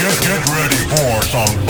Get, get ready for some